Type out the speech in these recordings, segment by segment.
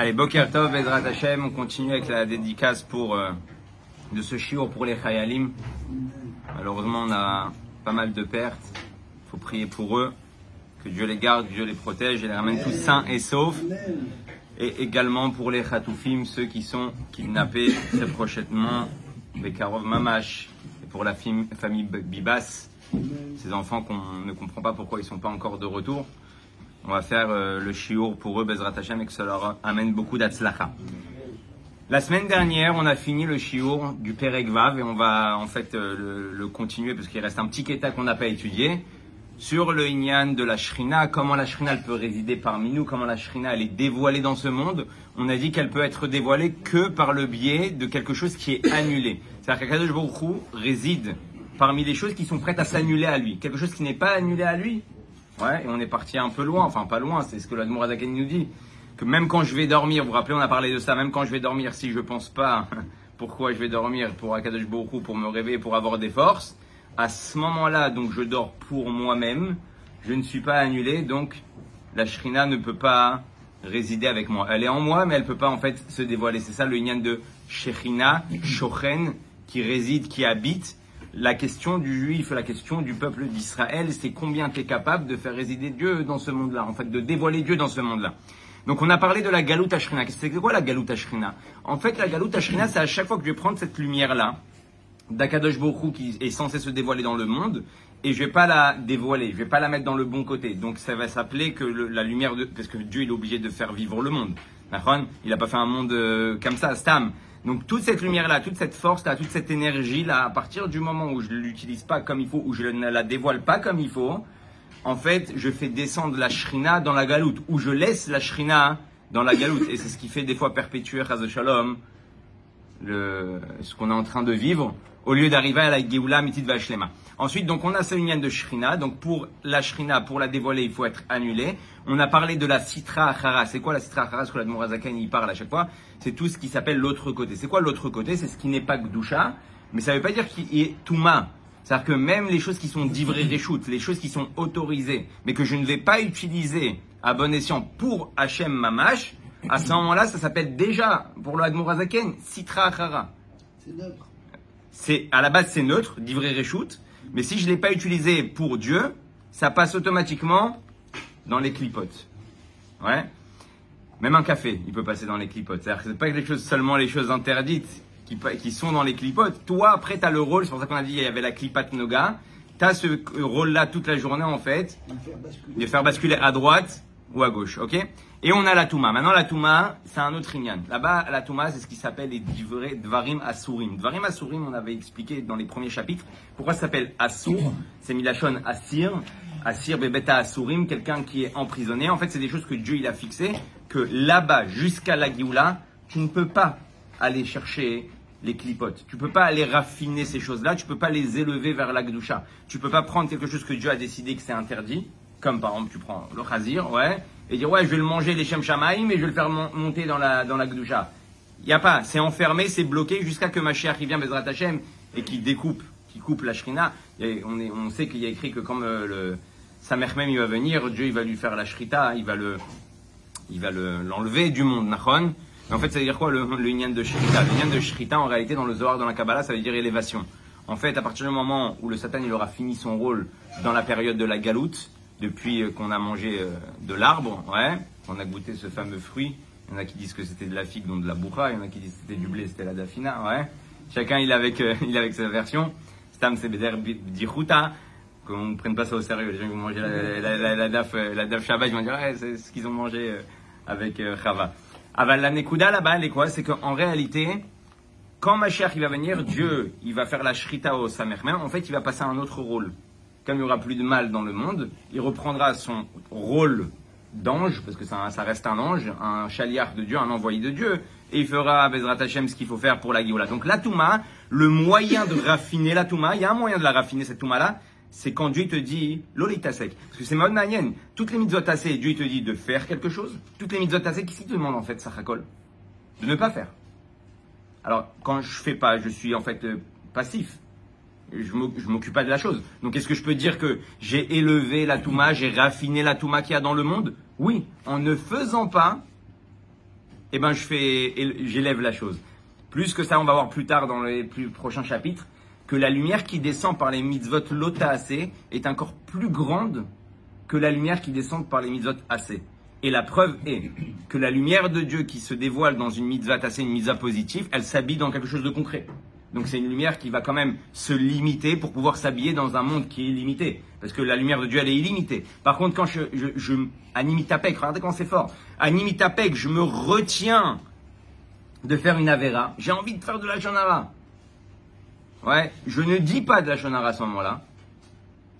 Allez, Boker Tov, Ezrat Hashem, on continue avec la dédicace pour, euh, de ce shiur pour les Chayalim. Malheureusement, on a pas mal de pertes. Il faut prier pour eux, que Dieu les garde, que Dieu les protège et les ramène tous sains et saufs. Et également pour les Khatoufim, ceux qui sont kidnappés très prochainement, Bekarov Mamash, et pour la famille Bibas, ces enfants qu'on ne comprend pas pourquoi ils sont pas encore de retour. On va faire euh, le shiur pour eux, Bezrat Hashem, et que ça leur amène beaucoup d'atzlacha. La semaine dernière, on a fini le shiur du Perek Vav et on va en fait euh, le, continuer parce qu'il reste un petit kéta qu'on n'a pas étudié sur le Inyan de la Shrina, comment la Shrina elle peut résider parmi nous, comment la Shrina elle est dévoilée dans ce monde. On a dit qu'elle peut être dévoilée que par le biais de quelque chose qui est annulé. C'est-à-dire qu'Akadosh réside parmi les choses qui sont prêtes à s'annuler à lui. Quelque chose qui n'est pas annulé à lui, Ouais, et on est parti un peu loin, enfin pas loin, c'est ce que l'Admour Azaken nous dit. Que même quand je vais dormir, vous vous rappelez, on a parlé de ça, même quand je vais dormir, si je pense pas pourquoi je vais dormir pour Akadosh Baruch pour me réveiller, pour avoir des forces, à ce moment-là, donc je dors pour moi-même, je ne suis pas annulé, donc la Shrina ne peut pas résider avec moi. Elle est en moi, mais elle peut pas en fait se dévoiler. C'est ça le Inyan de Shechina, Shochen, qui réside, qui habite. La question du juif, la question du peuple d'Israël, c'est combien tu es capable de faire résider Dieu dans ce monde-là, en fait, de dévoiler Dieu dans ce monde-là. Donc on a parlé de la Galout Ashrina. C'est quoi la Galout Ashrina En fait, la Galout Ashrina, c'est à chaque fois que je vais prendre cette lumière-là, d'Akadosh Baruch qui est censé se dévoiler dans le monde, et je vais pas la dévoiler, je vais pas la mettre dans le bon côté. Donc ça va s'appeler que la lumière de, parce que Dieu il est obligé de faire vivre le monde. Il a pas fait un monde euh, comme ça, stam. Donc toute cette lumière-là, toute cette force-là, toute cette énergie-là, à partir du moment où je l'utilise pas comme il faut, où je ne la dévoile pas comme il faut, en fait, je fais descendre la shrina dans la galoute, ou je laisse la shrina dans la galoute. Et c'est ce qui fait des fois perpétuer Chaz Shalom, le, ce qu'on est en train de vivre, au lieu d'arriver à la Geoula Mitit Vashlema. Ensuite, donc, on a ce lien de Shrina. Donc, pour la Shrina, pour la dévoiler, il faut être annulé. On a parlé de la Sitra Achara. C'est quoi la Sitra Achara Ce que la Mourazakan y parle à chaque fois. C'est tout ce qui s'appelle l'autre côté. C'est quoi l'autre côté? C'est ce qui n'est pas Gdusha, mais ça ne veut pas dire qu'il est Touma. C'est-à-dire que même les choses qui sont divrées réchoutes, les choses qui sont autorisées, mais que je ne vais pas utiliser à bon escient pour Hachem Mamash, à ce moment-là, ça s'appelle déjà, pour le Admorazaken, Sitra Achara. C'est neutre. C'est, à la base, c'est neutre, divré réchoute, mais si je ne l'ai pas utilisé pour Dieu, ça passe automatiquement dans les clipotes. Ouais. Même un café, il peut passer dans les clipotes. C'est-à-dire que c'est pas quelque chose, seulement les choses interdites qui, qui sont dans les clipotes. Toi, après, tu as le rôle, c'est pour ça qu'on a dit il y avait la clipat noga. Tu as ce rôle-là toute la journée, en fait, de faire basculer à droite ou à gauche, ok? Et on a la Touma. Maintenant, la Touma, c'est un autre Inyan. Là-bas, la Touma, c'est ce qui s'appelle les Dvarim Asurim. Dvarim Asurim, on avait expliqué dans les premiers chapitres. Pourquoi ça s'appelle Asur? C'est Milachon Asir. Asir Bebeta Asurim, quelqu'un qui est emprisonné. En fait, c'est des choses que Dieu il a fixées, que là-bas, jusqu'à la Géoula, tu ne peux pas aller chercher les clipotes. Tu peux pas aller raffiner ces choses-là, tu peux pas les élever vers la Gdusha. Tu peux pas prendre quelque chose que Dieu a décidé que c'est interdit, comme par exemple tu prends le chazir, ouais, et dire ouais je vais le manger les Shem Shamaim mais je vais le faire mon- monter dans la, dans la. Il y a pas, c'est enfermé, c'est bloqué jusqu'à que Mashiach qui vient Bezrat Hashem et qui découpe, qui coupe la Shrina. Et on, est, on sait qu'il y a écrit que comme euh, le Samer même il va venir, Dieu il va lui faire la Shrita, il va le, il va le- l'enlever du monde, Nachon. En fait, ça veut dire quoi le, le de Shrita Le de Shrita, en réalité, dans le Zohar, dans la Kabbalah, ça veut dire élévation. En fait, à partir du moment où le Satan il aura fini son rôle dans la période de la galoute, depuis euh, qu'on a mangé euh, de l'arbre, ouais, on a goûté ce fameux fruit. Il y en a qui disent que c'était de la figue, donc de la bourra. Il y en a qui disent que c'était du blé, c'était la dafina, ouais. Chacun il avec, euh, il avec sa version. Stam Sebeder Dichuta. Qu'on ne prenne pas ça au sérieux. Les gens qui vont manger la, daf, la daf Shabbat, ils vont dire, ouais, c'est ce qu'ils ont mangé avec Chava. Aval la Nekuda là-bas, elle est quoi? C'est qu'en réalité, quand Mashiach il va venir, Dieu, il va faire la shrita au Samermen, en fait, il va passer à un autre rôle. Comme il n'y aura plus de mal dans le monde, il reprendra son rôle d'ange, parce que ça, reste un ange, un chaliard de Dieu, un envoyé de Dieu, et il fera à Bezrat Hashem ce qu'il faut faire pour la Géoula. Donc la Touma, le moyen de raffiner la Touma, il y a un moyen de la raffiner cette Touma-là, c'est quand Dieu te dit l'olitasek. Parce que c'est mode manienne. Toutes les mitzvot Dieu te dit de faire quelque chose. Toutes les mitzvot tassées, qu'est-ce qu'il te demande en fait, Sachakol De ne pas faire. Alors, quand je fais pas, je suis en fait euh, passif. Je m'oc- je m'occupe pas de la chose. Donc, est-ce que je peux dire que j'ai élevé la Touma, j'ai raffiné la Touma qu'il y a dans le monde? Oui, en ne faisant pas eh ben je fais, j'élève la chose. Plus que ça, on va voir plus tard dans les plus prochains chapitres, que la lumière qui descend par les mitzvot lota assez est encore plus grande que la lumière qui descend par les mitzvot assez. Et la preuve est que la lumière de Dieu qui se dévoile dans une mitzvah assez, une mitzvah positive, elle s'habille dans quelque chose de concret. Donc c'est une lumière qui va quand même se limiter pour pouvoir s'habiller dans un monde qui est limité. Parce que la lumière de Dieu, elle est illimitée. Par contre, quand je, je, je regardez quand c'est fort, animitapek, je me retiens de faire une Avera, j'ai envie de faire de la Shonara. Ouais, je ne dis pas de la Shonara à ce moment-là.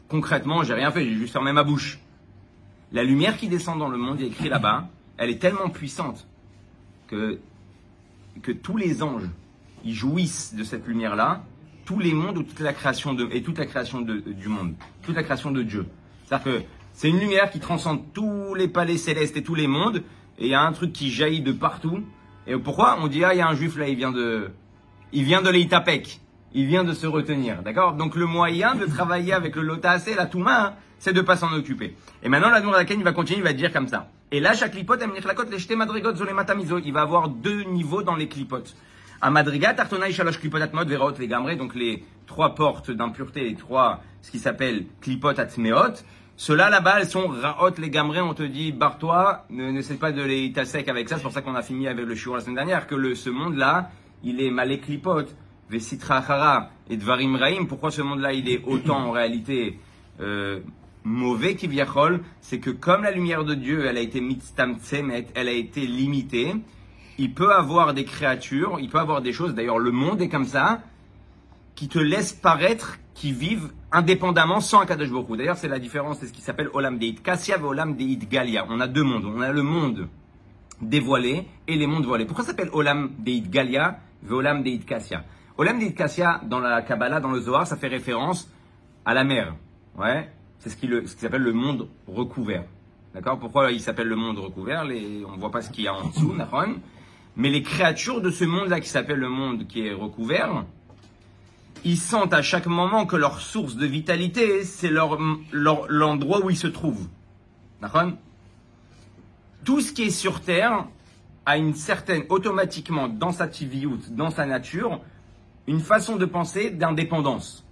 Concrètement, j'ai rien fait, j'ai juste fermé ma bouche. La lumière qui descend dans le monde, il est écrit là-bas, elle est tellement puissante que, que tous les anges, ils jouissent de cette lumière-là, tous les mondes ou toute la création de, et toute la création de, du monde, toute la création de Dieu. C'est-à-dire que c'est une lumière qui transcende tous les palais célestes et tous les mondes, et il y a un truc qui jaillit de partout, et pourquoi On dit, ah, il y a un juif là, il vient de, il vient de. Il vient de se retenir. D'accord? Donc le moyen de travailler avec le lotasé, la touma, hein, c'est de pas s'en occuper. Et maintenant, la laquelle il va continuer, il va dire comme ça. Et là, chaque clipote, il va avoir deux niveaux dans les clipotes. À Madriga, Tartona, Shalosh, Klipot, mod Verot, les Gamre, donc les trois portes d'impureté, les trois, ce qui s'appelle Klipot, Atmeot. Ceux-là, là-bas, elles sont raot les gamrés. On te dit, barre-toi, ne n'essaie pas de les sec avec ça. C'est pour ça qu'on a fini avec le shiur la semaine dernière, que le, ce monde-là, il est malé clipot, vesitra hara et dvarim raim. Pourquoi ce monde-là, il est autant en réalité euh, mauvais qu'Iviachol C'est que comme la lumière de Dieu, elle a été mitztam tsemet, elle a été limitée, il peut avoir des créatures, il peut avoir des choses, d'ailleurs le monde est comme ça, qui te laissent paraître qui vivent indépendamment sans Akadosh Baruch D'ailleurs, c'est la différence, c'est ce qui s'appelle Olam Deit Kassia et Olam Deit Galia. On a deux mondes. On a le monde dévoilé et les mondes voilés. Pourquoi ça s'appelle Olam Deit Galia et Olam Deit Kassia Olam Deit Kassia, dans la Kabbalah, dans le Zohar, ça fait référence à la mer. Ouais, c'est ce qui, ce qui s'appelle le monde recouvert. D'accord? Pourquoi il s'appelle le monde recouvert? On ne voit pas ce qu'il y a en dessous, Mais les créatures de ce monde-là qui s'appelle le monde qui est recouvert, ils sentent à chaque moment que leur source de vitalité, c'est l'endroit où ils se trouvent. D'accord? Tout ce qui est sur Terre a une certaine, automatiquement, dans sa dans sa nature, une façon de penser d'indépendance.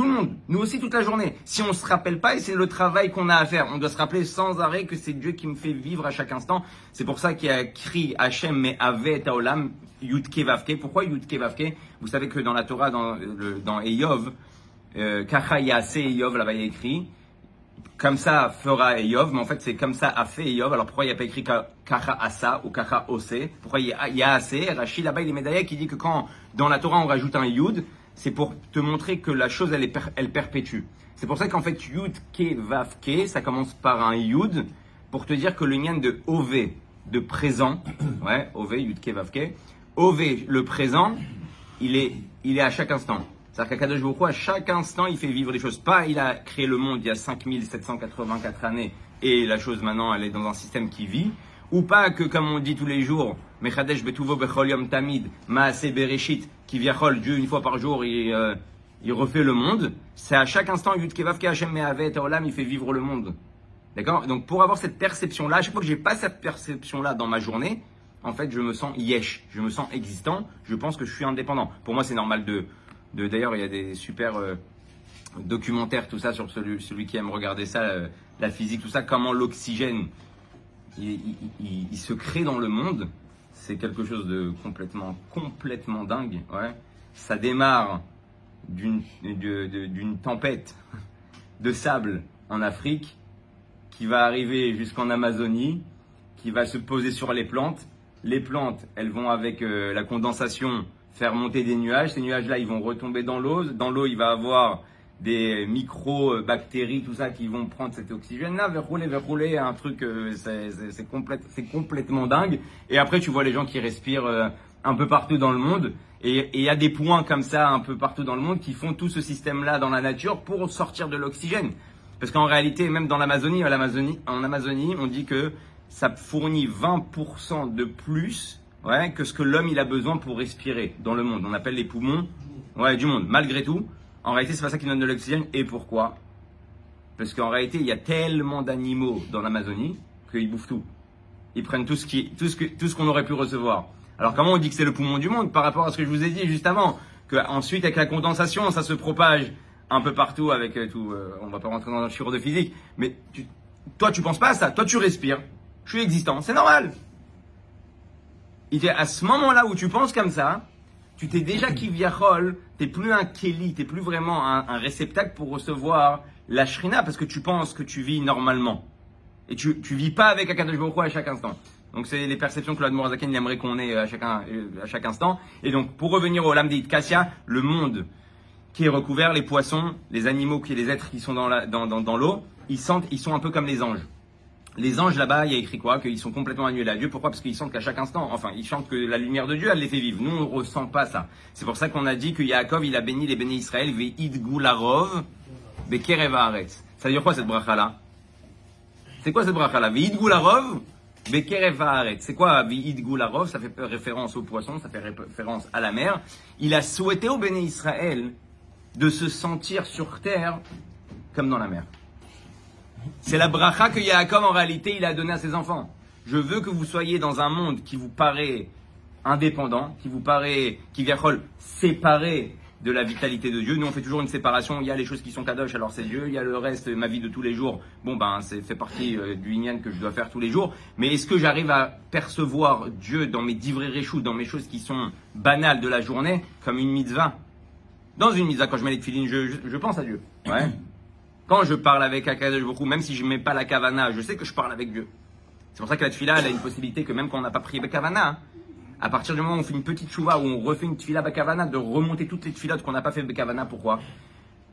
Tout le monde, nous aussi toute la journée. Si on ne se rappelle pas, et c'est le travail qu'on a à faire, on doit se rappeler sans arrêt que c'est Dieu qui me fait vivre à chaque instant. C'est pour ça qu'il a écrit Hachem, mais Ave Taolam, Yudke Vavke. Pourquoi Yudke Vavke? Vous savez que dans la Torah, dans, dans Eyov, euh, Kacha Yase Eyov, là-bas il y a écrit, comme ça fera Eyov, mais en fait c'est comme ça a fait Eyov. Alors pourquoi il n'y a pas écrit Kacha Asa ou Kacha Ose? Pourquoi il y a, il y a Rachid là-bas il est médaillé qui dit que quand dans la Torah on rajoute un Yud, c'est pour te montrer que la chose, elle, est elle perpétue. C'est pour ça qu'en fait, Yud, Ke, ça commence par un Yud, pour te dire que le lien de Ov, de présent, ouais, Ov, Yud, Ke, Ov, le présent, il est, il est à chaque instant. C'est-à-dire qu'Akadosh Baruch à chaque instant, il fait vivre des choses. Pas, il a créé le monde il y a 5784 années, et la chose maintenant, elle est dans un système qui vit. Ou pas que, comme on dit tous les jours, Mechadesh betuvo bechol tamid, maase bereshit, qui viachol, Dieu une fois par jour, il, euh, il refait le monde. C'est à chaque instant, Yud Kevav Hashem Mehavet Olam, il fait vivre le monde. D'accord? Donc pour avoir cette perception-là, à chaque fois que j'ai pas cette perception-là dans ma journée, en fait, je me sens yesh, je me sens existant, je pense que je suis indépendant. Pour moi, c'est normal de. D'ailleurs, il y a des super euh, documentaires, tout ça, sur celui, celui qui aime regarder ça, euh, la physique, tout ça, comment l'oxygène il, se crée dans le monde, c'est quelque chose de complètement, complètement dingue. Ouais. Ça démarre d'une, tempête de sable en Afrique qui va arriver jusqu'en Amazonie, qui va se poser sur les plantes. Les plantes, elles vont avec euh, la condensation faire monter des nuages. Ces nuages-là, ils vont retomber dans l'eau. Dans l'eau, il va avoir des micro-bactéries, tout ça, qui vont prendre cet oxygène-là, verrouler, verrouler, un truc, euh, c'est complètement dingue. Et après, tu vois les gens qui respirent euh, un peu partout dans le monde. Et il y a des points comme ça un peu partout dans le monde qui font tout ce système-là dans la nature pour sortir de l'oxygène. Parce qu'en réalité, même dans l'Amazonie, en Amazonie, on dit que ça fournit 20% de plus ouais, que ce que l'homme il a besoin pour respirer dans le monde. On appelle les poumons ouais, du monde. Malgré tout, en réalité, c'est pas ça qui donne de l'oxygène. Et pourquoi? Parce qu'en réalité, il y a tellement d'animaux dans l'Amazonie qu'ils bouffent tout. ils prennent tout ce qui, tout ce que, tout ce qu'on aurait pu recevoir. Alors comment on dit que c'est le poumon du monde par rapport à ce que je vous ai dit juste avant? Que avec la condensation, ça se propage un peu partout avec euh, tout. Euh, on va pas rentrer dans un chiro de physique, mais toi tu penses pas à ça. Toi tu respires. Je suis existant, c'est normal. Et à ce moment-là où tu penses comme ça, tu t'es déjà kiviachol, t'es plus un keli, t'es plus vraiment un, réceptacle pour recevoir la shrina parce que tu penses que tu vis normalement. Et tu, tu vis pas avec Akadosh Baruch à chaque instant. Donc c'est les perceptions que l'Admorazaken aimerait qu'on ait à chaque, à chaque instant. Et donc pour revenir au Lamdeit Kassia, le monde qui est recouvert, les poissons, les animaux, qui, les êtres qui sont dans l'eau, dans, dans, dans ils ils sont un peu comme les anges. Les anges là-bas, il y a écrit quoi? Qu'ils sont complètement annulés à Dieu. Pourquoi? Parce qu'ils sentent qu'à chaque instant, enfin, ils chantent que la lumière de Dieu, elle les fait vivre. Nous, on ne ressent pas ça. C'est pour ça qu'on a dit que Yaakov, il a béni les bénis Israël, ve'id bekereva Ça veut dire quoi cette bracha-là? C'est quoi cette bracha-là? Ve'id bekereva C'est quoi ve'id gularov Ça fait référence au poisson, ça fait référence à la mer. Il a souhaité au béni Israël de se sentir sur terre comme dans la mer. C'est la bracha que Yaakov, en réalité, il a donné à ses enfants. Je veux que vous soyez dans un monde qui vous paraît indépendant, qui vous paraît, qui vient séparé de la vitalité de Dieu. Nous, on fait toujours une séparation. Il y a les choses qui sont kadosh, alors c'est Dieu. Il y a le reste, ma vie de tous les jours. Bon, ben, c'est fait partie euh, du Inyan que je dois faire tous les jours. Mais est-ce que j'arrive à percevoir Dieu dans mes divrei réchous, dans mes choses qui sont banales de la journée, comme une mitzvah? Dans une mitzvah, quand je mets les filines, je, je pense à Dieu. Ouais. Quand je parle avec Akadosh Baruch même si je mets pas la kavana, je sais que je parle avec Dieu. C'est pour ça que la tfila, elle a une possibilité que même quand on n'a pas prié Bekavana, à partir du moment où on fait une petite chouva, où on refait une tfila Bekavana, de remonter toutes les tfilotes qu'on n'a pas fait Bekavana. Pourquoi?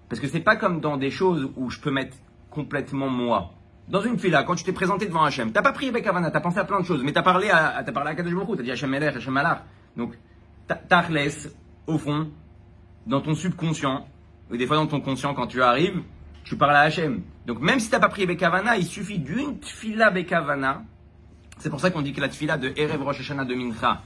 Parce que c'est pas comme dans des choses où je peux mettre complètement moi. Dans une fila, quand tu t'es présenté devant Hachem, t'as pas prié Bekavana, t'as pensé à plein de choses, mais t'as parlé à, t'as parlé à Kadosh Baruch t'as dit Hachem Meler, Hachem Malar. Donc, t'arles, au fond, dans ton subconscient, ou des fois dans ton conscient quand tu arrives, tu parles à Hachem. Donc même si tu n'as pas prié Bekavana, il suffit d'une tfila Bekavana. C'est pour ça qu'on dit que la tfila de Erev Rosh Hashanah de Mincha,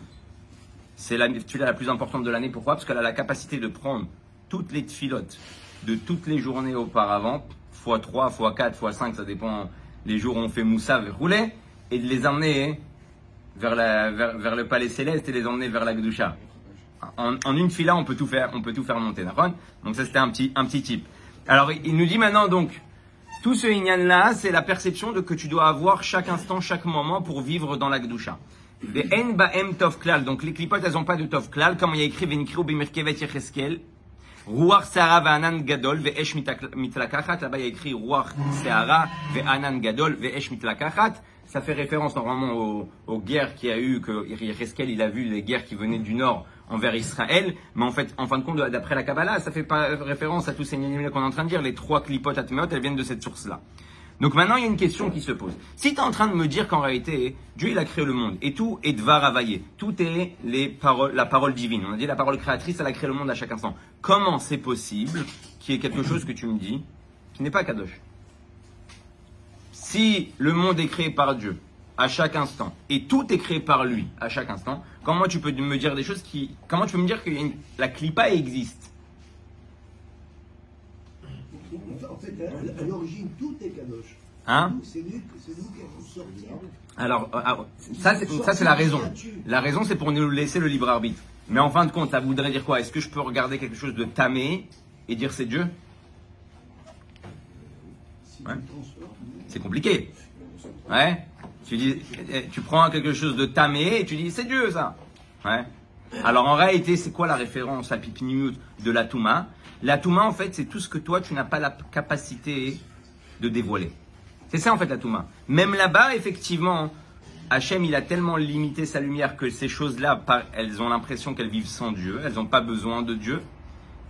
c'est la tfila la plus importante de l'année. Pourquoi? Parce qu'elle a la capacité de prendre toutes les tfilotes de toutes les journées auparavant, x 3, x 4, x 5, ça dépend les jours où on fait Moussa rouler, et de les emmener vers, le palais céleste et les emmener vers la Gdusha. En, une fila, on peut tout faire, on peut tout faire monter, Donc ça, c'était un petit, un petit type. Alors, il nous dit maintenant donc, tout ce inyan là, c'est la perception de que tu dois avoir chaque instant, chaque moment pour vivre dans la gdusha. Les en ba'em tov klal. Donc les clipotes, elles n'ont pas de tov klal, comme il y a écrit venikriu bimirkevet yecheskel. Ruach seara ve'anan gadol ve'esh mitlakachat. Là-bas, il y a écrit ruach seara ve'anan gadol ve'esh mitlakachat. Ça fait référence normalement aux, aux guerres qu'il y a eu, que Yecheskel, il a vu les guerres qui venaient du nord envers Israël, mais en fait, en fin de compte, d'après la Kabbalah, ça fait pas référence à tous ces niais qu'on est en train de dire. Les trois clipotes atmeot, elles viennent de cette source-là. Donc maintenant, il y a une question qui se pose. Si tu es en train de me dire qu'en réalité, Dieu, il a créé le monde, et tout est dvaravaillé, tout est les paroles, la parole divine. On a dit la parole créatrice, elle a créé le monde à chaque instant. Comment c'est possible qu'il y ait quelque chose que tu me dis qui n'est pas Kadosh? Si le monde est créé par Dieu, à chaque instant. Et tout est créé par lui à chaque instant. Comment tu peux me dire des choses qui. Comment tu peux me dire que la clipa existe En fait, à l'origine, tout est kadosh. Hein? C'est nous, qui avons sorti. Alors, euh, ah, ça, c'est la raison. La raison, c'est pour nous laisser le libre arbitre. Mais en fin de compte, ça voudrait dire quoi? Est-ce que je peux regarder quelque chose de tamé et dire c'est Dieu? C'est compliqué. Ouais tu dis, eh, tu prends quelque chose de tamé et tu dis, c'est Dieu ça. Ouais. Alors en réalité, c'est quoi la référence à Pipinimut de la Touma? La Touma, en fait, c'est tout ce que toi, tu n'as pas la capacité de dévoiler. C'est ça, en fait, la Touma. Même là-bas, effectivement, Hachem, il a tellement limité sa lumière que ces choses-là, elles ont l'impression qu'elles vivent sans Dieu, elles n'ont pas besoin de Dieu.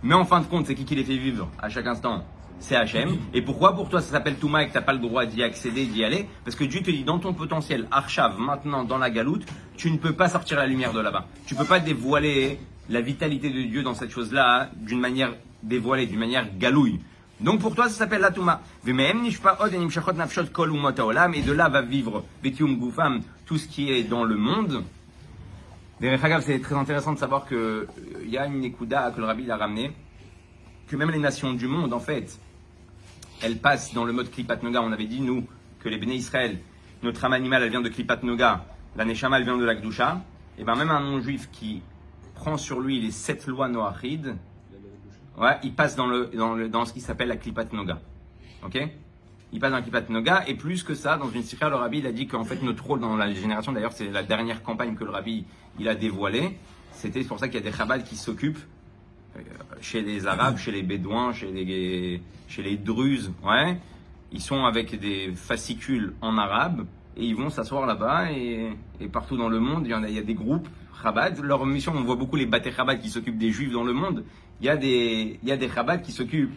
Mais en fin de compte, c'est qui qui les fait vivre à chaque instant? C'est Hachem. Et pourquoi pour toi ça s'appelle Touma et que tu n'as pas le droit d'y accéder, d'y aller? Parce que Dieu te dit dans ton potentiel, Archav, maintenant dans la galoute, tu ne peux pas sortir la lumière de là-bas. Tu ne peux pas dévoiler la vitalité de Dieu dans cette chose-là d'une manière dévoilée, d'une manière galouille. Donc pour toi ça s'appelle la Touma. Et de là va vivre tout ce qui est dans le monde. C'est très intéressant de savoir qu'il euh, y a une écouda que le rabbi a ramené, que même les nations du monde, en fait, elle passe dans le mode Klipat Noga. On avait dit, nous, que les béné Israël, notre âme animale, elle vient de Klipat Noga, la Neshama, elle vient de la Gdusha, et bien même un non-juif qui prend sur lui les sept lois Noachid, ouais, il passe dans, le, dans, le, dans ce qui s'appelle la Klipat Noga. Ok? Il passe dans la Klipat Noga, et plus que ça, dans une sikha, le rabbi, il a dit qu'en fait, notre rôle dans la génération, d'ailleurs, c'est la dernière campagne que le rabbi, il a dévoilée, c'était pour ça qu'il y a des Chabad qui s'occupent chez les Arabes, chez les Bédouins, chez les, chez les Druzes, ouais. Ils sont avec des fascicules en arabe et ils vont s'asseoir là-bas et, et partout dans le monde, il y, en a, il y a des groupes Chabad. Leur mission, on voit beaucoup les Baté Chabad qui s'occupent des Juifs dans le monde. Il y a des, il y a des Chabad qui s'occupent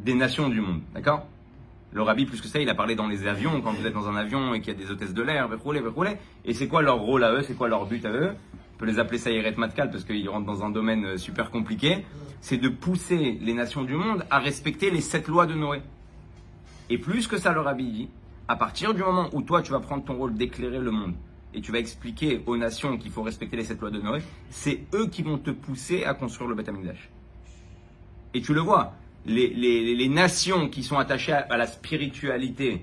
des nations du monde, d'accord? Le rabbi, plus que ça, il a parlé dans les avions, quand vous êtes dans un avion et qu'il y a des hôtesses de l'air, et c'est quoi leur rôle à eux, c'est quoi leur but à eux? On peut les appeler Sayeret Matkal parce qu'ils rentrent dans un domaine euh, super compliqué, c'est de pousser les nations du monde à respecter les sept lois de Noé. Et plus que ça, le rabbi dit, à partir du moment où toi tu vas prendre ton rôle d'éclairer le monde et tu vas expliquer aux nations qu'il faut respecter les sept lois de Noé, c'est eux qui vont te pousser à construire le Beth Amikdash. Et tu le vois, les, nations qui sont attachées à, la spiritualité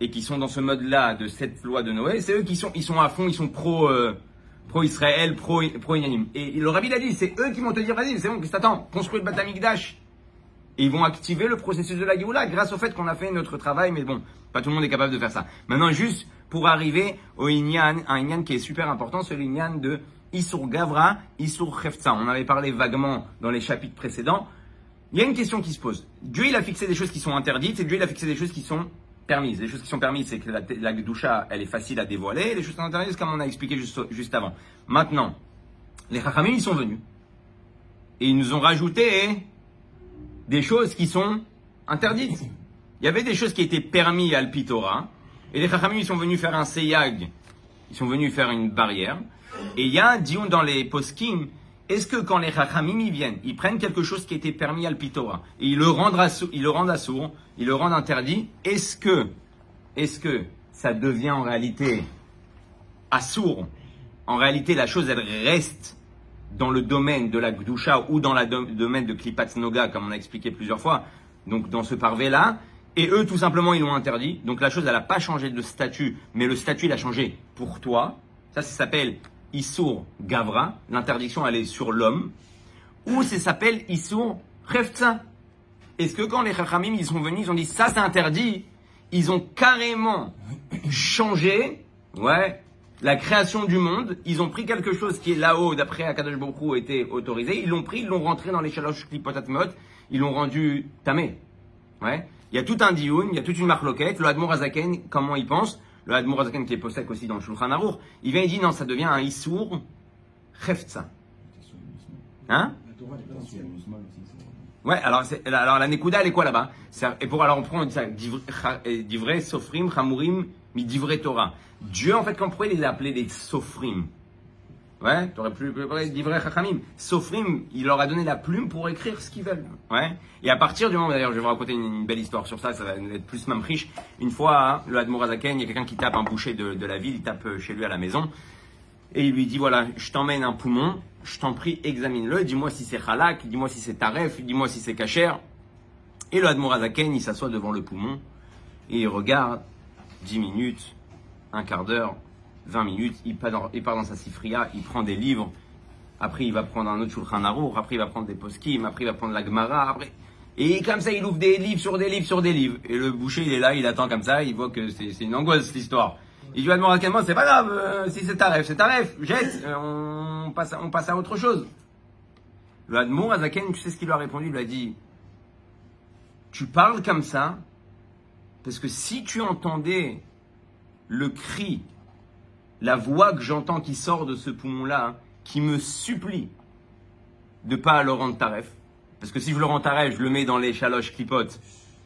et qui sont dans ce mode-là de cette loi de Noé, c'est eux qui sont à fond, ils sont pro, euh, pro Israël, pro, pro unanime. Et le rabbi l'a dit, c'est eux qui vont te dire, vas-y, c'est bon, qu'est-ce que t'attends Construis le Beth Amikdash. Et ils vont activer le processus de la Géoula grâce au fait qu'on a fait notre travail, mais bon, pas tout le monde est capable de faire ça. Maintenant, juste pour arriver au Inyan, un Inyan qui est super important, c'est l'Inyan de Isur Gavra, Isur Cheftza. On avait parlé vaguement dans les chapitres précédents. Il y a une question qui se pose. Dieu, il a fixé des choses qui sont interdites et Dieu, il a fixé des choses qui sont permises. Les choses qui sont permises, c'est que la, la elle est facile à dévoiler. Les choses sont interdites, comme on a expliqué juste, juste avant. Maintenant, les Chachamim, ils sont venus. Et ils nous ont rajouté des choses qui sont interdites. Il y avait des choses qui étaient permises à l'Pitora, et les Chachamim ils sont venus faire un seyag, ils sont venus faire une barrière, et il y a un dion dans les poskim, est-ce que quand les Chachamim viennent, ils prennent quelque chose qui était permis à l'Pitora, et ils le rendent assourd, ils le rendent ils le rendent interdit, est-ce que, est-ce que ça devient en réalité assourd En réalité, la chose, elle reste dans le domaine de la Gdusha ou dans le domaine de Klipat Noga, comme on a expliqué plusieurs fois, donc dans ce parvé-là, et eux, tout simplement, ils l'ont interdit. Donc la chose, elle n'a pas changé de statut, mais le statut, il a changé pour toi. Ça, ça s'appelle Issour Gavra. L'interdiction, elle est sur l'homme. Ou ça s'appelle Issour Reftza. Est-ce que quand les Chachamim, ils sont venus, ils ont dit ça, c'est interdit, ils ont carrément changé, ouais, la création du monde, ils ont pris quelque chose qui est là-haut, d'après Akadosh Baruch Hu, était autorisé, ils l'ont pris, ils l'ont rentré dans les klipotatmot, ils l'ont rendu tamé. Ouais. Il y a tout un dioun, il y a toute une marloquette, le Admor Azaken, comment il pense, le Azaken qui est possède aussi dans le Shulchan Aruch, il vient et dit non, ça devient un Issour Cheftza. Hein? Ouais, alors, alors la Nekuda, elle est quoi là-bas? Et pour alors on prend ça, d'ivre- cha- euh, d'ivrei sofrim, chamurim, mi divrei Torah. Dieu, en fait, quand pourquoi il les a appelés des sofrim? Ouais, t'aurais pu parler d'ivrei chachamim. Sofrim, il leur a donné la plume pour écrire ce qu'ils veulent. Ouais. Et à partir du moment, d'ailleurs, je vais vous raconter une, belle histoire sur ça, ça va être plus même riche. Une fois, hein, le Admor Azaken, il y a quelqu'un qui tape un boucher de, de la ville, il tape euh, chez lui à la maison. Et il lui dit voilà, je t'emmène un poumon, je t'en prie, examine-le, dis-moi si c'est halak, dis-moi si c'est taref, dis-moi si c'est cachère. Et le Admorazaken, il s'assoit devant le poumon et il regarde 10 minutes, un quart d'heure, 20 minutes, il part, dans, dans sa sifria, il prend des livres, après il va prendre un autre Shulchan après il va prendre des poskim, après il va prendre la Gemara, après... Et comme ça, il ouvre des livres sur des livres sur des livres. Et le boucher, il est là, il attend comme ça, il voit que c'est une angoisse cette histoire. Il dit à Admorazaken, moi, c'est pas grave, euh, si c'est taref, c'est taref, jette, euh, on, passe, à- à autre chose. Le Admour Azaken, tu sais ce qu'il lui a répondu Il lui a dit Tu parles comme ça parce que si tu entendais le cri, la voix que j'entends qui sort de ce poumon-là, hein, qui me supplie de pas le rendre taref, parce que si je le rends taref, je le mets dans les chaloches clipotes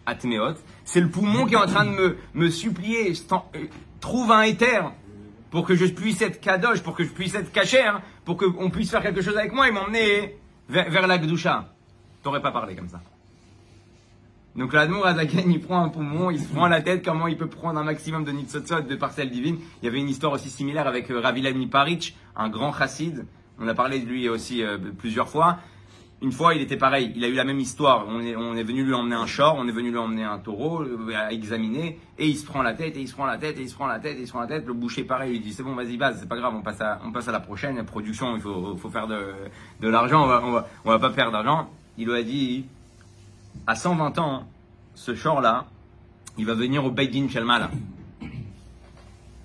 atméot, c'est le poumon qui est en train de me, me supplier, euh, trouve un éther pour que je puisse être kadosh, pour que je puisse être cachère, pour qu'on puisse faire quelque chose avec moi et m'emmener vers, vers la Gdusha. T'aurais pas parlé comme ça. Donc l'Admour Azaken, il prend un poumon, il se prend la tête, comment il peut prendre un maximum de nitzotzot, de parcelles divines. Il y avait une histoire aussi similaire avec euh, Niparich, un grand chassid. On a parlé de lui aussi euh, plusieurs fois. Une fois, il était pareil. Il a eu la même histoire. On est, on est venu lui emmener un char, on est venu lui emmener un taureau euh, à examiner, et il se prend la tête, et il se prend la tête, et il se prend la tête, et il se prend la tête. Le boucher, pareil, il dit c'est bon, vas-y, base, c'est pas grave, on passe à, on passe à la prochaine production. Il faut, faut faire de, de l'argent. On va, on va, on va pas perdre d'argent. Il lui a dit à 120 ans, ce char là, il va venir au Beidin Shalmala.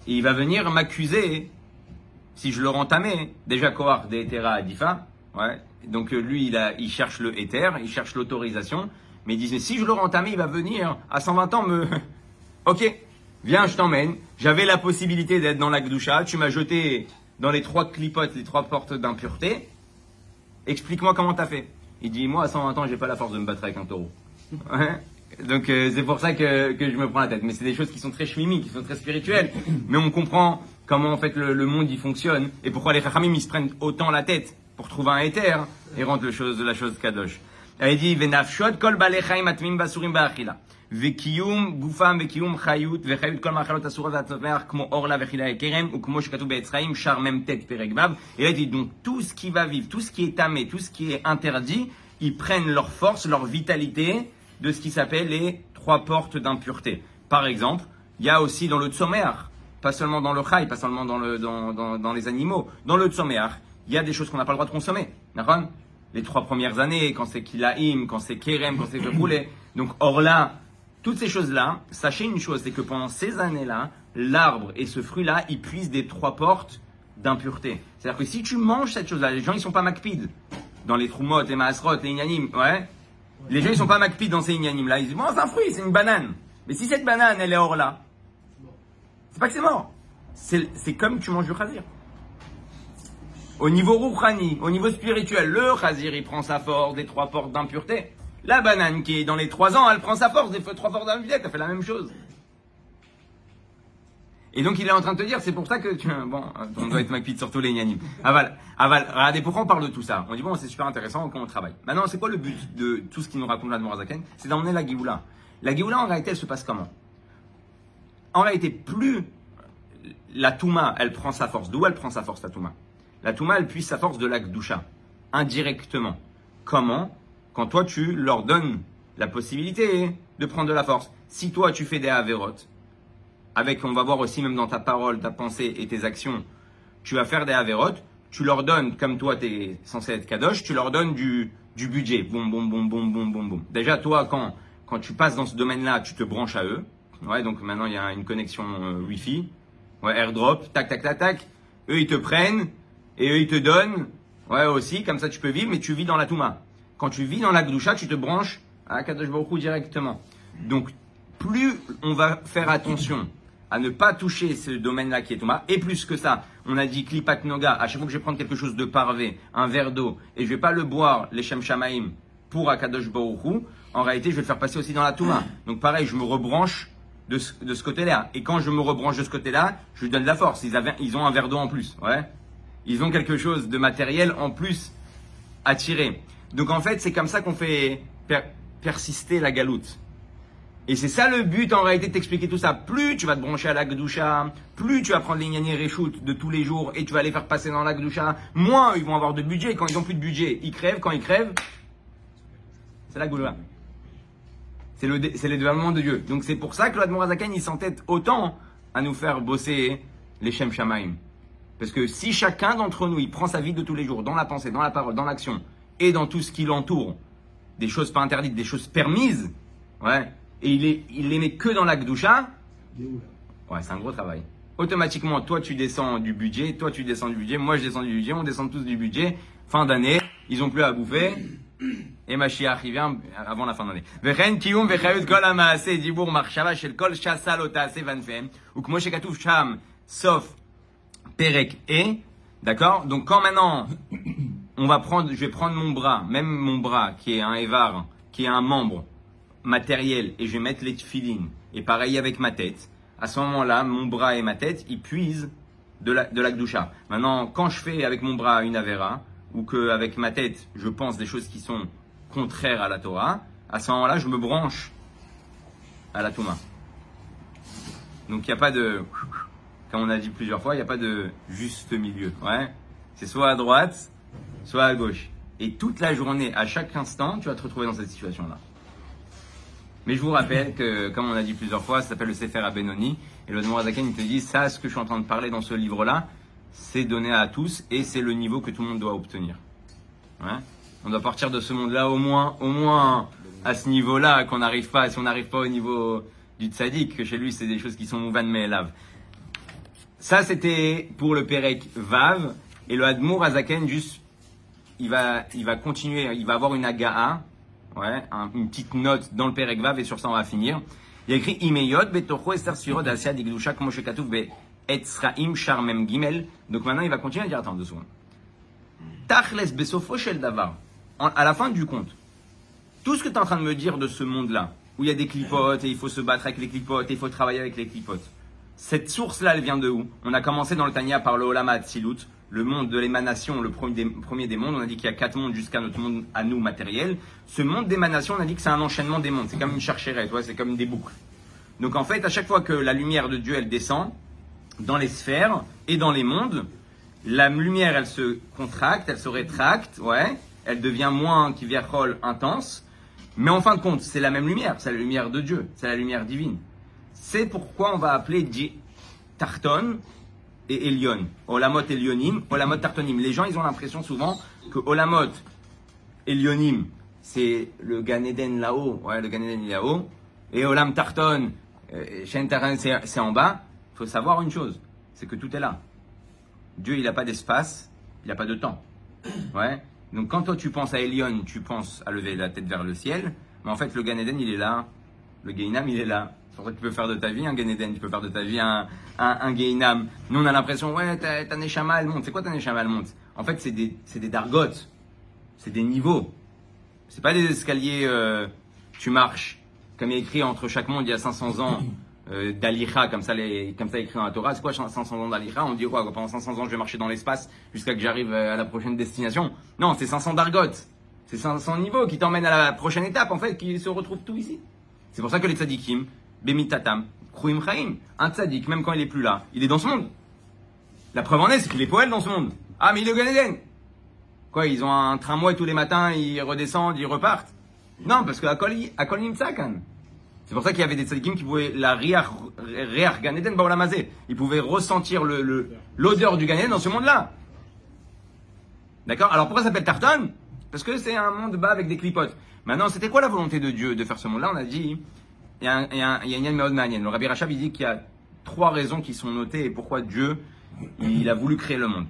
Et il va venir m'accuser si je le rentamais. Déjà, Kohar des Etera Adifa. Ouais. Donc euh, lui, il, a, il cherche le Ether, il cherche l'autorisation. Mais il disait, si je le rentamais, il va venir à 120 ans me... ok, viens, je t'emmène. J'avais la possibilité d'être dans la Gdusha. Tu m'as jeté dans les trois clipotes, les trois portes d'impureté. Explique-moi comment t'as fait. Il dit, moi, à 120 ans, j'ai pas la force de me battre avec un taureau. Donc euh, c'est pour ça que, que je me prends la tête. Mais c'est des choses qui sont très chimiques, qui sont très spirituelles. Mais on comprend comment en fait le, le monde y fonctionne et pourquoi les chachamim ils se prennent autant la tête pour trouver un éther et rendre le chose, la chose kadosh. Elle dit basurim וקיום גופם וקיום חיות וחיות כל מאכלות אסורות והצומח כמו אורלה וחילה כרם וכמו שכתוב בעץ חיים שר מ"ט פרק ו'. Et là il dit donc tout ce qui va vivre, tout ce qui est tamé, tout ce qui est interdit, ils prennent leur force, leur vitalité de ce qui s'appelle les trois portes d'impureté. Par exemple, il y a aussi dans le tsomer, pas seulement dans le chai, pas seulement dans, le, dans, dans, dans les animaux, dans le tsomer, il y a des choses qu'on n'a pas le droit de consommer. D'accord Les trois premières années, quand c'est kilaim, quand c'est kerem, quand c'est roulé. Donc, or là, toutes ces choses-là, sachez une chose, c'est que pendant ces années-là, l'arbre et ce fruit-là, ils puissent des trois portes d'impureté. C'est-à-dire que si tu manges cette chose-là, les gens, ils sont pas macpides. Dans les troumot, les maasrot, les inyanim, ouais. Les gens, ils sont pas macpides dans ces inyanim là. Ils disent, bon, c'est un fruit, c'est une banane. Mais si cette banane, elle est hors là, c'est pas que c'est mort. C'est comme tu manges du khazir. Au niveau rouhani, au niveau spirituel, le khazir, il prend sa force des trois portes d'impureté. La banane qui est dans les trois ans, elle prend sa force des trois portes d'impureté. Elle fait la même chose. Et donc il est en train de te dire, c'est pour ça que tu, bon, on doit être macpide surtout les ignanim. Aval, aval, regardez, pourquoi on parle de tout ça On dit bon, c'est super intéressant, comment on travaille. Maintenant, c'est quoi le but de tout ce qui nous raconte la Mourazaken? C'est d'emmener la Géoula. La Géoula, en réalité, elle se passe comment? En réalité, plus la Touma, elle prend sa force. D'où elle prend sa force, la Touma? La Touma, elle puise sa force de l'Akdoucha, indirectement. Comment? Quand toi, tu leur donnes la possibilité de prendre de la force. Si toi, tu fais des avérotes, avec, on va voir aussi même dans ta parole, ta pensée et tes actions, tu vas faire des avérotes, tu leur donnes, comme toi tu es censé être kadosh, tu leur donnes du, budget. Boum, boum, boum, boum, boum, boum, boum. Déjà, toi, quand, quand tu passes dans ce domaine-là, tu te branches à eux. Ouais, donc maintenant il y a une connexion euh, Wi-Fi. Ouais, airdrop, tac, tac, tac, tac. Eux, ils te prennent et eux, ils te donnent. Ouais, aussi, comme ça tu peux vivre, mais tu vis dans la Touma. Quand tu vis dans la Gdusha, tu te branches à Kadosh Baruch directement. Donc, plus on va faire attention à ne pas toucher ce domaine-là qui est Touma. Et plus que ça, on a dit Klipat Noga, à chaque fois que je vais prendre quelque chose de parvé, un verre d'eau, et je vais pas le boire, les Shem Shamaim, pour Akadosh Baruch en réalité, je vais le faire passer aussi dans la Touma. Donc pareil, je me rebranche de ce, de ce côté-là. Et quand je me rebranche de ce côté-là, je lui donne de la force. Ils, avaient, ils ont un verre d'eau en plus. Ouais. Ils ont quelque chose de matériel en plus à tirer. Donc en fait, c'est comme ça qu'on fait per- persister la galoute. Et c'est ça le but en réalité de t'expliquer tout ça. Plus tu vas te brancher à la Gdusha, plus tu vas prendre les gnagné reshoot de tous les jours et tu vas les faire passer dans la Gdusha, moins ils vont avoir de budget. Quand ils ont plus de budget, ils crèvent. Quand ils crèvent, c'est la Gdusha. C'est le, développement de Dieu. Donc c'est pour ça que l'Admorazaken il s'entête autant à nous faire bosser les Shem Shamaim. Parce que si chacun d'entre nous, il prend sa vie de tous les jours, dans la pensée, dans la parole, dans l'action, et dans tout ce qui l'entoure. Des choses pas interdites, des choses permises. Ouais. Et il, est, les met que dans la Gdoucha. Ouais, c'est un gros travail. Automatiquement, toi tu descends du budget, toi tu descends du budget, moi je descends du budget, on descend tous du budget. Fin d'année, ils ont plus à bouffer. Et Mashiach, il vient avant la fin d'année. Vechen kiyum vechayut kol amaase dibur shel kol shasal otaase vanfem. Ou shekatuv sham, sauf perek et. D'accord? Donc quand maintenant on va prendre, je vais prendre mon bras, même mon bras, qui est un évar, qui est un membre matériel, et je vais mettre les tefilines, et pareil avec ma tête, à ce moment-là, mon bras et ma tête, ils puisent de la, de la. Maintenant, quand je fais avec mon bras une Avera, ou que avec ma tête, je pense des choses qui sont contraires à la Torah, à ce moment-là, je me branche à la Touma. Donc il n'y a pas de, comme on a dit plusieurs fois, il n'y a pas de juste milieu. Ouais, c'est soit à droite, soit à gauche. Et toute la journée, à chaque instant, tu vas te retrouver dans cette situation-là. Mais je vous rappelle que, comme on a dit plusieurs fois, ça s'appelle le Sefer Abenoni. Et le Morazaken, il te dit, ça, ce que je suis en train de parler dans ce livre-là, c'est donné à tous et c'est le niveau que tout le monde doit obtenir. Ouais on doit partir de ce monde-là au moins, au moins à ce niveau-là, qu'on n'arrive pas, si on n'arrive pas au niveau du tzaddik, que chez lui, c'est des choses qui sont mouvan mais lave. Ça, c'était pour le Perek Vav. Et le Admour Azaken, juste, il va, il va continuer, il va avoir une aga'a, ouais, une petite note dans le Perek Vav, et sur ça, on va finir. Il y a écrit Imeyot, Betocho, Esther Sirod, Asya, Digdusha, Katouf, Be, Etzraim, Charmem, Gimel. Donc maintenant, il va continuer à dire, attends deux secondes. Tachles, Besofo, Shel Davar. À la fin du compte, tout ce que tu es en train de me dire de ce monde-là, où il y a des clipotes et il faut se battre avec les clipotes et il faut travailler avec les clipotes, cette source-là, elle vient de où? On a commencé dans le Tanya par le Olama Silut, le monde de l'émanation, le premier des, mondes. On a dit qu'il y a quatre mondes jusqu'à notre monde à nous matériel. Ce monde d'émanation, on a dit que c'est un enchaînement des mondes. C'est comme une chercherette, c'est comme des boucles. Donc en fait, à chaque fois que la lumière de Dieu, elle descend dans les sphères et dans les mondes, la lumière, elle se contracte, elle se rétracte, ouais, elle devient moins qui intense. Mais en fin de compte, c'est la même lumière, c'est la lumière de Dieu, c'est la lumière divine. C'est pourquoi on va appeler Tarton et Elion. Olamot Elionim, Olamot Tartonim. Les gens, ils ont l'impression souvent que Olamot Elionim, c'est le Gan Eden là-haut, ouais, le Gan Eden là-haut, et Olam Tarton, euh, c'est en bas. Il faut savoir une chose, c'est que tout est là. Dieu, il n'a pas d'espace, il n'a pas de temps. Ouais. Donc quand toi tu penses à Elion, tu penses à lever la tête vers le ciel, mais en fait le Gan Eden il est là, le Gainam il est là. C'est tu peux faire de ta vie un Gan tu peux faire de ta vie un, un, Gainam. Nous on a l'impression, ouais, ta, ta Neshama elle monte. C'est quoi ta Neshama elle monte En fait c'est des, des dargotes, c'est des niveaux. C'est pas des escaliers, euh, tu marches. Comme il est écrit entre chaque monde il y a 500 ans euh, d'Alicha, comme ça, les, comme ça écrit dans la Torah. C'est quoi 500 ans d'Alicha On dit quoi Pendant 500 ans, je vais marcher dans l'espace jusqu'à que j'arrive euh, à la prochaine destination. Non, c'est 500 d'argotes. C'est 500 niveaux qui t'emmènent à la prochaine étape, en fait, qui se retrouve tout ici. C'est pour ça que les tzadikim, Bemitatam, Kruim Chaim, un tzadik, même quand il est plus là, il est dans ce monde. La preuve en est, c'est qu'il est poète dans ce monde. Ah, mais il est au Gan Quoi, ils ont un tramway tous les matins, ils redescendent, ils repartent Non, parce que à Kol Nimtsakan. C'est pour ça qu'il y avait des tzadikim qui pouvaient la riach ganeden baolamazé. Ils pouvaient ressentir le, l'odeur du ganeden dans ce monde-là. D'accord? Alors pourquoi ça s'appelle Tarton Parce que c'est un monde bas avec des clipotes. Maintenant, c'était quoi la volonté de Dieu de faire ce monde-là? On a dit, il y a, a, il y Le Rabbi Rachab, il dit qu'il y a trois raisons qui sont notées et pourquoi Dieu, il a voulu créer le monde.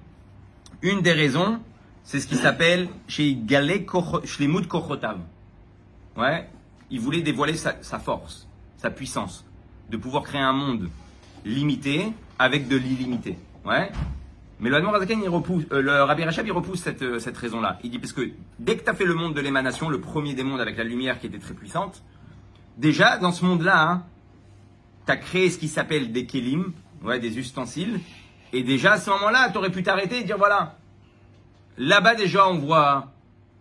Une des raisons, c'est ce qui s'appelle chez Galé Shlemut. Ouais, il voulait dévoiler sa, force, sa puissance, de pouvoir créer un monde limité avec de l'illimité. Ouais. Mais le euh, Rabbi Rachab, il repousse cette, euh, cette raison-là. Il dit parce que dès que tu as fait le monde de l'émanation, le premier des mondes avec la lumière qui était très puissante, déjà dans ce monde-là, hein, tu as créé ce qui s'appelle des kelim, ouais, des ustensiles, et déjà à ce moment-là, tu aurais pu t'arrêter et dire voilà, là-bas déjà on voit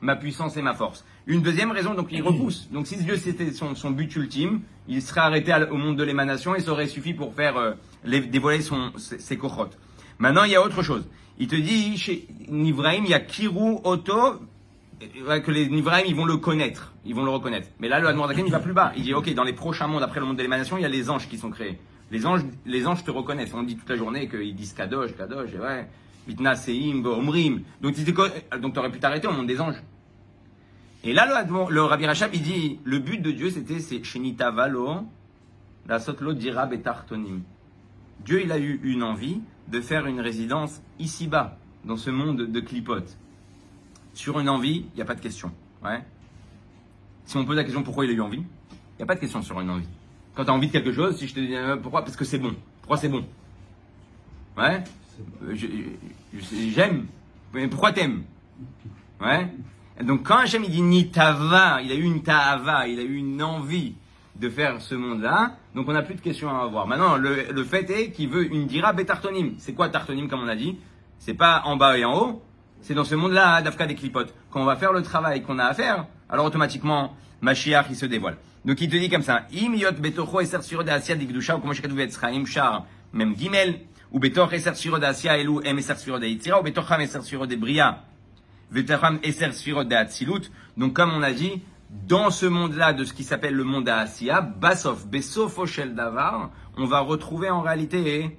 ma puissance et ma force. Une deuxième raison, donc il repousse. Donc si Dieu c'était son, but ultime, il serait arrêté au monde de l'émanation et ça aurait suffi pour faire euh, dévoiler son, ses, cochottes. Maintenant, il y a autre chose. Il te dit, chez Nivraim, il y a Kiru Oto, que les Nivraim, ils vont le connaître, ils vont le reconnaître. Mais là, le Admorazaken, il va plus bas. Il dit, ok, dans les prochains mondes, après le monde de l'émanation, il y a les anges qui sont créés. Les anges, les anges te reconnaissent. On dit toute la journée qu'ils disent Kadosh, Kadosh, et ouais, Mitna Seim, Omrim. Donc, tu aurais pu t'arrêter au monde des anges. Et là, le, le Rabbi Rachab, il dit, le but de Dieu, c'était, c'est Shenitavalo, la sotlo dira betartonim. Dieu, il a eu une envie de faire une résidence ici-bas, dans ce monde de clipotes. Sur une envie, il n'y a pas de question. Ouais. Si on pose la question pourquoi il a eu envie, il n'y a pas de question sur une envie. Quand tu as envie de quelque chose, si je te dis euh, pourquoi, parce que c'est bon. Pourquoi c'est bon? Ouais? Euh, j'aime. Mais pourquoi t'aimes? Ouais? Donc quand Hachem il dit Nitava, il a eu une ta'ava, il a eu une envie de faire ce monde-là, donc on n'a plus de questions à avoir. Maintenant, le, fait est qu'il veut une dira betartonim. C'est quoi tartonim comme on a dit? C'est pas en bas et en haut, c'est dans ce monde-là, d'Afka des clipotes. Quand on va faire le travail qu'on a à faire, alors automatiquement, Mashiach il se dévoile. Donc il te dit comme ça, Im yot betocho eser siro de asia digdusha, ou comment je tsraim char, même gimel, ou betoch eser siro de asia elu em eser siro de yitzira, ou betocham eser siro de bria. Veteram Eser Sfirot de Hatzilut. Donc, comme on a dit, dans ce monde-là, de ce qui s'appelle le monde Asiya, Basov, Besofo Davar, on va retrouver en réalité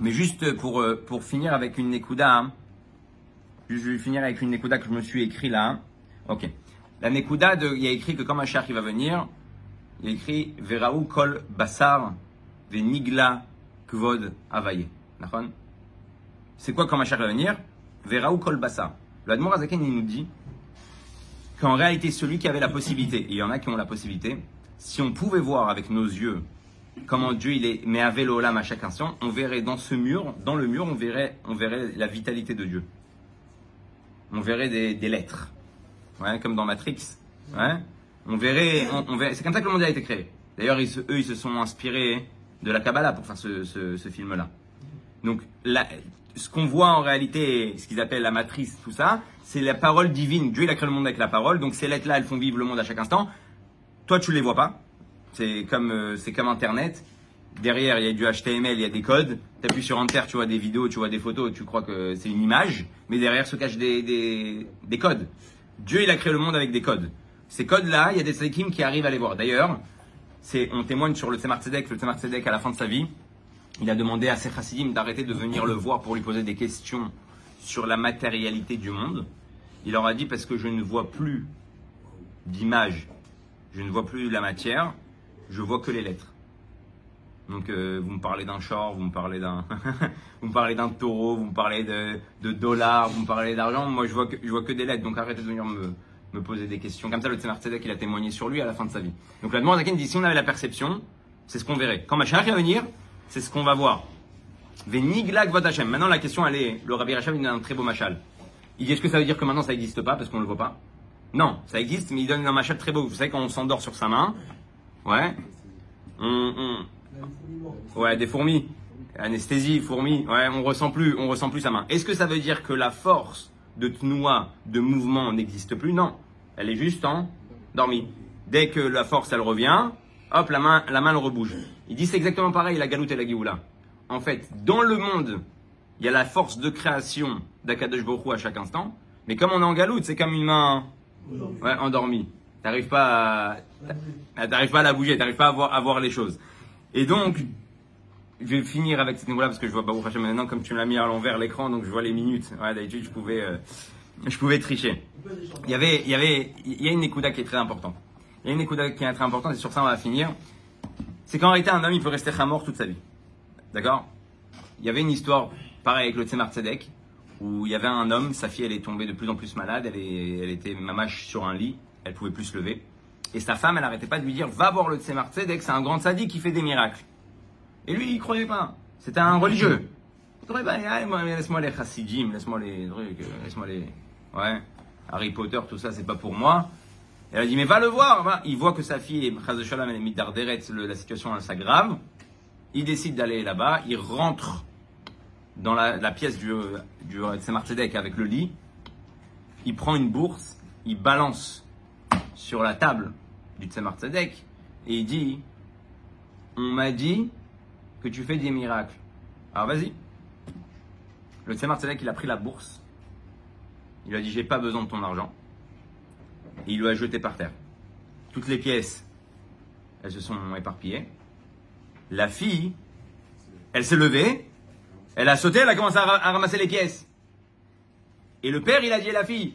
Mais juste pour, euh, pour finir avec une Nekuda, hein. je vais finir avec une Nekuda que je me suis écrit là. hein. Ok. La Nekuda, il y a écrit que quand qui va venir, il y a écrit Veraou kol basar venigla kvod avaye. C'est quoi quand Mashiach va venir? Veraou kol basar. Le Azaken, il nous dit qu'en réalité, celui qui avait la possibilité, et il y en a qui ont la possibilité, si on pouvait voir avec nos yeux comment Dieu il est mais vélo à chaque instant, on verrait dans ce mur, dans le mur, on verrait, on verrait la vitalité de Dieu. On verrait des, lettres, ouais, comme dans Matrix. Ouais. On verrait, on, c'est comme ça que le monde a été créé. D'ailleurs, eux, ils se sont inspirés de la Kabbalah pour faire ce, film-là. Donc, ce qu'on voit en réalité, ce qu'ils appellent la matrice, tout ça, c'est la parole divine. Dieu, il a créé le monde avec la parole. Donc, ces lettres-là, elles font vivre le monde à chaque instant. Toi, tu les vois pas. C'est comme, euh, comme Internet. Derrière, il y a du HTML, il y a des codes. Tu appuies sur Enter, tu vois des vidéos, tu vois des photos, tu crois que c'est une image. Mais derrière se cachent des, des, des codes. Dieu, il a créé le monde avec des codes. Ces codes-là, il y a des tzadikim qui arrivent à les voir. D'ailleurs, c'est, on témoigne sur le Tzemar Tzedek. Le Tzemar Tzedek, à la fin de sa vie, il a demandé à ses chassidim d'arrêter de venir le voir pour lui poser des questions sur la matérialité du monde. Il leur a dit parce que je ne vois plus d'image, je ne vois plus la matière, je vois que les lettres. Donc euh, vous me parlez d'un char, vous me parlez d'un, vous me parlez d'un taureau, vous me parlez de, dollars, vous me parlez d'argent. Moi je vois que je vois que des lettres. Donc arrêtez de venir me, poser des questions. Comme ça le Tzemar Tzedek il a témoigné sur lui à la fin de sa vie. Donc la demande dit si on avait la perception, c'est ce qu'on verrait. Quand Mashiach va venir, c'est ce qu'on va voir. Veniglak vot Hashem. Maintenant la question elle est, le Rabbi il donne un très beau machal. Il dit est-ce que ça veut dire que maintenant ça n'existe pas parce qu'on ne le voit pas? Non, ça existe, mais il donne un machal très beau. Vous savez quand on s'endort sur sa main, ouais, on, on- Ouais, des fourmis. Anesthésie, fourmis. Ouais, on ressent plus, on ressent plus sa main. Est-ce que ça veut dire que la force de tnoua, de mouvement n'existe plus? Non. Elle est juste en dormi. Dès que la force, elle revient, hop, la main, la main, elle rebouge. Il dit c'est exactement pareil, la galoute et la Géoula. En fait, dans le monde, il y a la force de création d'Akadosh Hu à chaque instant. Mais comme on est en galoute, c'est comme une main ouais, endormie. T'arrives pas à, t'arrives pas à la bouger, t'arrives pas à voir, à voir les choses. Et donc, je vais finir avec cette niveau-là parce que je vois Baruch Hashem maintenant comme tu me l'as mis à l'envers l'écran, donc je vois les minutes. Ouais, d'habitude, je pouvais, euh, je pouvais tricher. Il y avait, il y avait, il y a une écouda qui est très importante. Il y a une écouda qui est très importante et sur ça on va finir. C'est qu'en réalité, un homme, il peut rester mort toute sa vie. D'accord? Il y avait une histoire, pareil avec le Tzemar Tzedek, où il y avait un homme, sa fille, elle est tombée de plus en plus malade, elle, est, elle était mamache sur un lit, elle pouvait plus se lever. Et sa femme, elle arrêtait pas de lui dire, va voir le Tzemar c'est un grand sadique qui fait des miracles. Et lui, il croyait pas. C'était un religieux. Ah, moi, laisse-moi les chassidim, laisse-moi les trucs, euh, laisse-moi les... Ouais, Harry Potter, tout ça, c'est pas pour moi. Elle a dit, mais va le voir, va. Il voit que sa fille, elle est mitarderet, la situation, s'aggrave. Il décide d'aller là-bas, il rentre dans la, pièce du, euh, du euh, avec le lit. Il prend une bourse, il balance sur la table du Tzemar Tzedek et il dit On m'a dit que tu fais des miracles. Alors vas-y. Le Tzemar Tzedek, il a pris la bourse. Il lui a dit J'ai pas besoin de ton argent. Et il lui a jeté par terre. Toutes les pièces, elles se sont éparpillées. La fille, elle s'est levée, elle a sauté, elle a commencé à, à ramasser les pièces. Et le père, il a dit à la fille,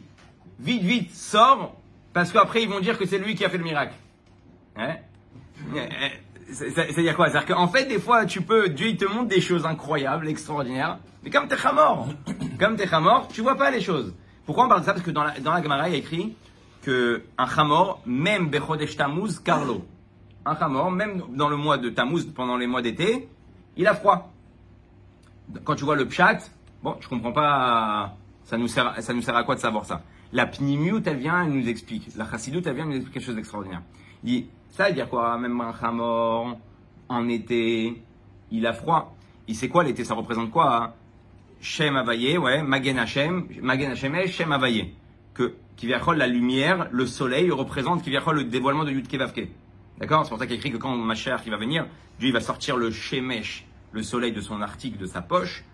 vite, vite, sors, parce qu'après ils vont dire que c'est lui qui a fait le miracle. Hein c'est- c'est- C'est-à-dire quoi? C'est-à-dire qu'en fait, des fois, tu peux, Dieu il te montre des choses incroyables, extraordinaires, mais comme t'es mort, comme t'es mort, tu vois pas les choses. Pourquoi on parle de ça? Parce que dans la, dans la Gemara, il y a écrit que un chamor, même Bechodesh Tammuz, Carlo, un chamor, même dans le mois de Tammuz, pendant les mois d'été, il a froid. Quand tu vois le pshat, bon, je comprends pas, ça nous sert, ça nous sert à quoi de savoir ça? La pnimiut, elle vient, elle nous explique. La chassidut, elle vient, elle nous explique quelque chose d'extraordinaire. Il dit, ça veut dire quoi? Même un chamor, en été, il a froid. Il sait quoi l'été? Ça représente quoi? Shem Avaye, ouais, Magen Hashem, Magen Hashem Shem Avaye. Que, qui la lumière, le soleil représente qui le dévoilement de Yud Kevavke. D'accord? C'est pour ça qu'il écrit que quand ma chère qui va venir, Dieu il va sortir le Shemesh, le soleil de son article de sa poche,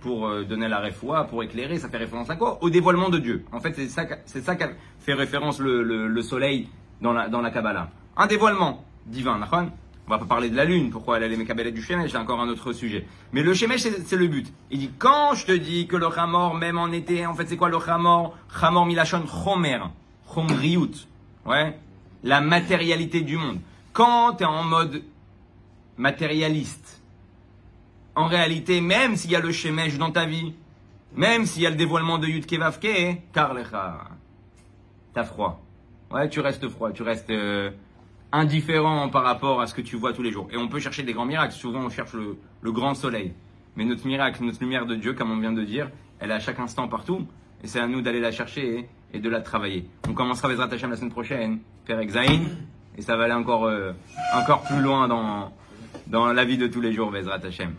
pour euh, donner la réfoua, pour éclairer, ça fait référence à quoi? Au dévoilement de Dieu. En fait, c'est ça, ça qu'a fait référence le, le, soleil dans la, dans la Kabbalah. Un dévoilement divin, d'accord? On va pas parler de la lune, pourquoi elle a les mécabelettes du Shemesh, c'est encore un autre sujet. Mais le Shemesh, c'est le but. Il dit, quand je te dis que le Chamor, même en été, en fait, c'est quoi le Chamor? Chamor Milachon Chomer, Chomriut. Ouais? La matérialité du monde. Quand tu es en mode matérialiste, en réalité, même s'il y a le Shemesh dans ta vie, même s'il y a le dévoilement de Yud Kevavke, Karlecha, t'as froid. Ouais, tu restes froid, tu restes, euh, indifférent par rapport à ce que tu vois tous les jours. Et on peut chercher des grands miracles. Souvent, on cherche le, grand soleil. Mais notre miracle, notre lumière de Dieu, comme on vient de dire, elle est à chaque instant partout. Et c'est à nous d'aller la chercher et, de la travailler. On commencera Bezrat Hashem la semaine prochaine, Père Exaïn. Et ça va aller encore, euh, encore plus loin dans, dans la vie de tous les jours, Bezrat Hashem.